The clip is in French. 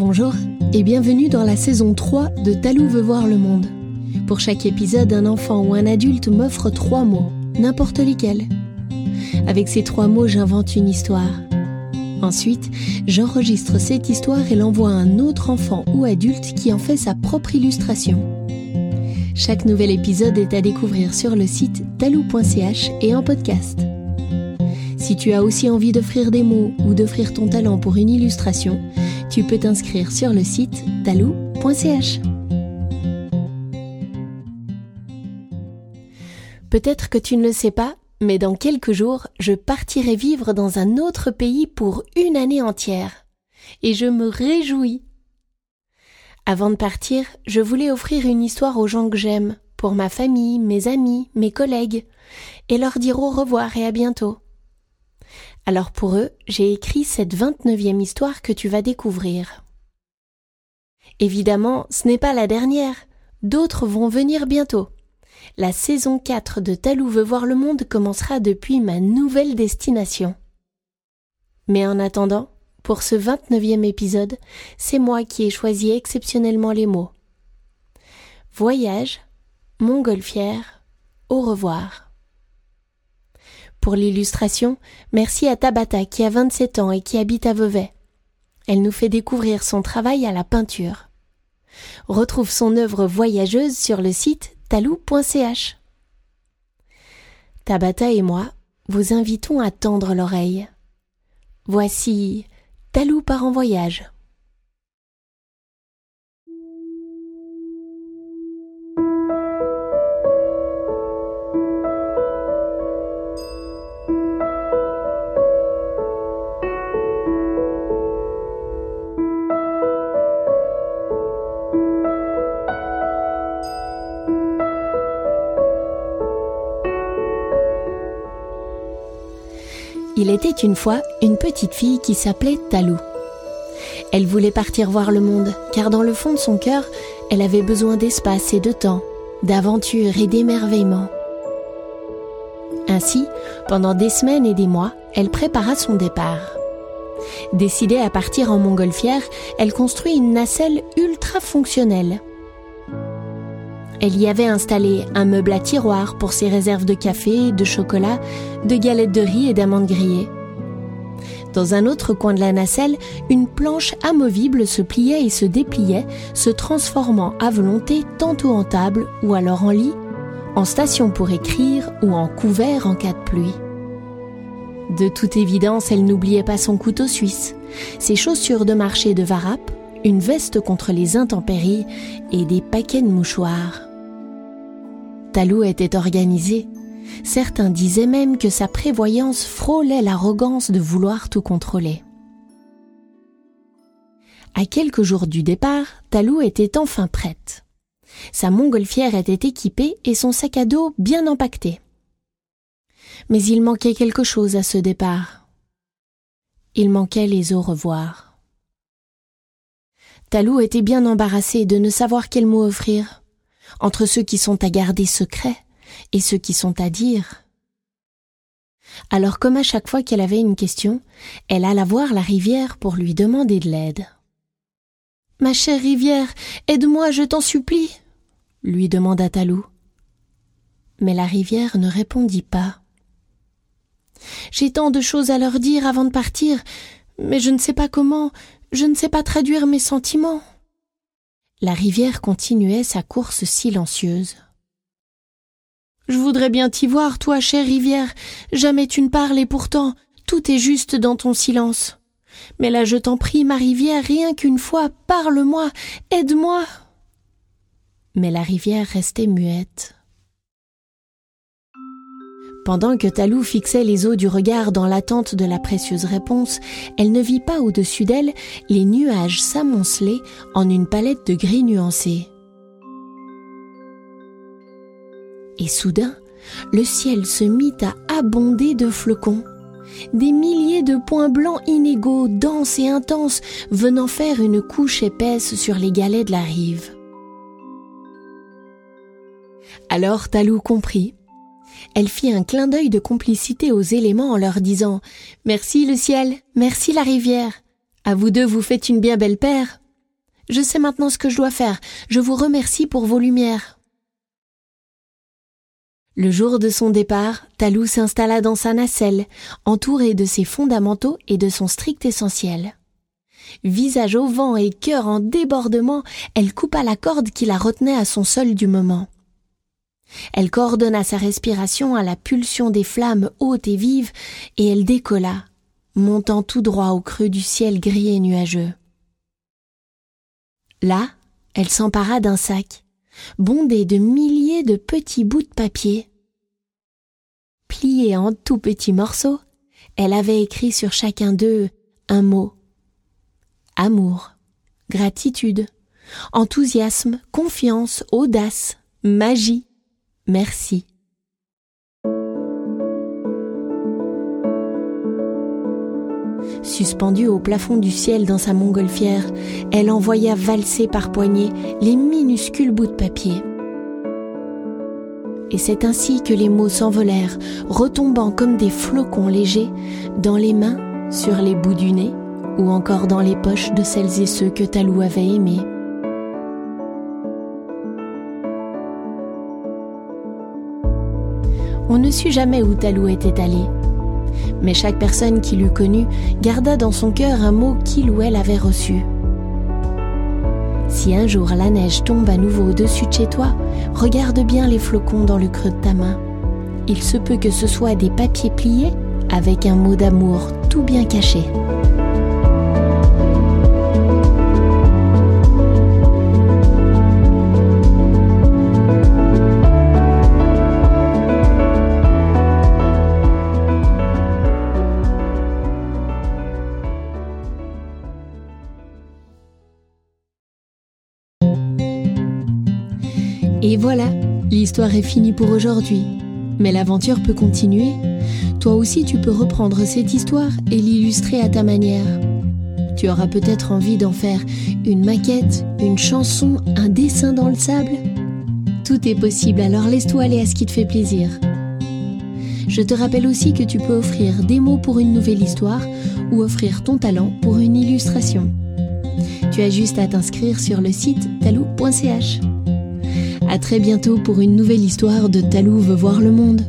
Bonjour et bienvenue dans la saison 3 de Talou veut voir le monde. Pour chaque épisode, un enfant ou un adulte m'offre trois mots, n'importe lesquels. Avec ces trois mots, j'invente une histoire. Ensuite, j'enregistre cette histoire et l'envoie à un autre enfant ou adulte qui en fait sa propre illustration. Chaque nouvel épisode est à découvrir sur le site talou.ch et en podcast. Si tu as aussi envie d'offrir des mots ou d'offrir ton talent pour une illustration, tu peux t'inscrire sur le site talou.ch. Peut-être que tu ne le sais pas, mais dans quelques jours, je partirai vivre dans un autre pays pour une année entière. Et je me réjouis. Avant de partir, je voulais offrir une histoire aux gens que j'aime, pour ma famille, mes amis, mes collègues, et leur dire au revoir et à bientôt. Alors pour eux, j'ai écrit cette 29e histoire que tu vas découvrir. Évidemment, ce n'est pas la dernière. D'autres vont venir bientôt. La saison 4 de Talou veut voir le monde commencera depuis ma nouvelle destination. Mais en attendant, pour ce 29e épisode, c'est moi qui ai choisi exceptionnellement les mots. Voyage, montgolfière, au revoir. Pour l'illustration, merci à Tabata qui a 27 ans et qui habite à Vevey. Elle nous fait découvrir son travail à la peinture. Retrouve son œuvre voyageuse sur le site talou.ch. Tabata et moi vous invitons à tendre l'oreille. Voici Talou part en voyage. Il était une fois une petite fille qui s'appelait Talou. Elle voulait partir voir le monde, car dans le fond de son cœur, elle avait besoin d'espace et de temps, d'aventure et d'émerveillement. Ainsi, pendant des semaines et des mois, elle prépara son départ. Décidée à partir en montgolfière, elle construit une nacelle ultra fonctionnelle. Elle y avait installé un meuble à tiroir pour ses réserves de café, de chocolat, de galettes de riz et d'amandes grillées. Dans un autre coin de la nacelle, une planche amovible se pliait et se dépliait, se transformant à volonté tantôt en table ou alors en lit, en station pour écrire ou en couvert en cas de pluie. De toute évidence, elle n'oubliait pas son couteau suisse, ses chaussures de marché de varap, une veste contre les intempéries et des paquets de mouchoirs. Talou était organisé. Certains disaient même que sa prévoyance frôlait l'arrogance de vouloir tout contrôler. À quelques jours du départ, Talou était enfin prête. Sa montgolfière était équipée et son sac à dos bien empaqueté. Mais il manquait quelque chose à ce départ. Il manquait les au revoir. Talou était bien embarrassé de ne savoir quel mot offrir entre ceux qui sont à garder secret et ceux qui sont à dire. Alors comme à chaque fois qu'elle avait une question, elle alla voir la rivière pour lui demander de l'aide. Ma chère rivière, aide-moi, je t'en supplie, lui demanda Talou. Mais la rivière ne répondit pas. J'ai tant de choses à leur dire avant de partir, mais je ne sais pas comment, je ne sais pas traduire mes sentiments. La rivière continuait sa course silencieuse. Je voudrais bien t'y voir, toi, chère rivière. Jamais tu ne parles et pourtant tout est juste dans ton silence. Mais là, je t'en prie, ma rivière, rien qu'une fois, parle-moi, aide-moi. Mais la rivière restait muette. Pendant que Talou fixait les eaux du regard dans l'attente de la précieuse réponse, elle ne vit pas au-dessus d'elle les nuages s'amonceler en une palette de gris nuancé. Et soudain, le ciel se mit à abonder de flocons. Des milliers de points blancs inégaux, denses et intenses, venant faire une couche épaisse sur les galets de la rive. Alors Talou comprit elle fit un clin d'œil de complicité aux éléments en leur disant Merci le ciel, merci la rivière. À vous deux vous faites une bien belle paire. Je sais maintenant ce que je dois faire. Je vous remercie pour vos lumières. Le jour de son départ, Talou s'installa dans sa nacelle, entourée de ses fondamentaux et de son strict essentiel. Visage au vent et cœur en débordement, elle coupa la corde qui la retenait à son sol du moment. Elle coordonna sa respiration à la pulsion des flammes hautes et vives, et elle décolla, montant tout droit au creux du ciel gris et nuageux. Là, elle s'empara d'un sac, bondé de milliers de petits bouts de papier. Pliés en tout petits morceaux, elle avait écrit sur chacun d'eux un mot. Amour, gratitude, enthousiasme, confiance, audace, magie, merci. Suspendue au plafond du ciel dans sa montgolfière, elle envoya valser par poignées les minuscules bouts de papier. Et c'est ainsi que les mots s'envolèrent, retombant comme des flocons légers dans les mains, sur les bouts du nez, ou encore dans les poches de celles et ceux que Talou avait aimés. On ne sut jamais où Talou était allé mais chaque personne qui l'eût connu garda dans son cœur un mot qu'il ou elle avait reçu. Si un jour la neige tombe à nouveau au-dessus de chez toi, regarde bien les flocons dans le creux de ta main. Il se peut que ce soit des papiers pliés avec un mot d'amour tout bien caché. Et voilà, l'histoire est finie pour aujourd'hui. Mais l'aventure peut continuer. Toi aussi, tu peux reprendre cette histoire et l'illustrer à ta manière. Tu auras peut-être envie d'en faire une maquette, une chanson, un dessin dans le sable. Tout est possible, alors laisse-toi aller à ce qui te fait plaisir. Je te rappelle aussi que tu peux offrir des mots pour une nouvelle histoire ou offrir ton talent pour une illustration. Tu as juste à t'inscrire sur le site talou.ch. À très bientôt pour une nouvelle histoire de Talou veut voir le monde.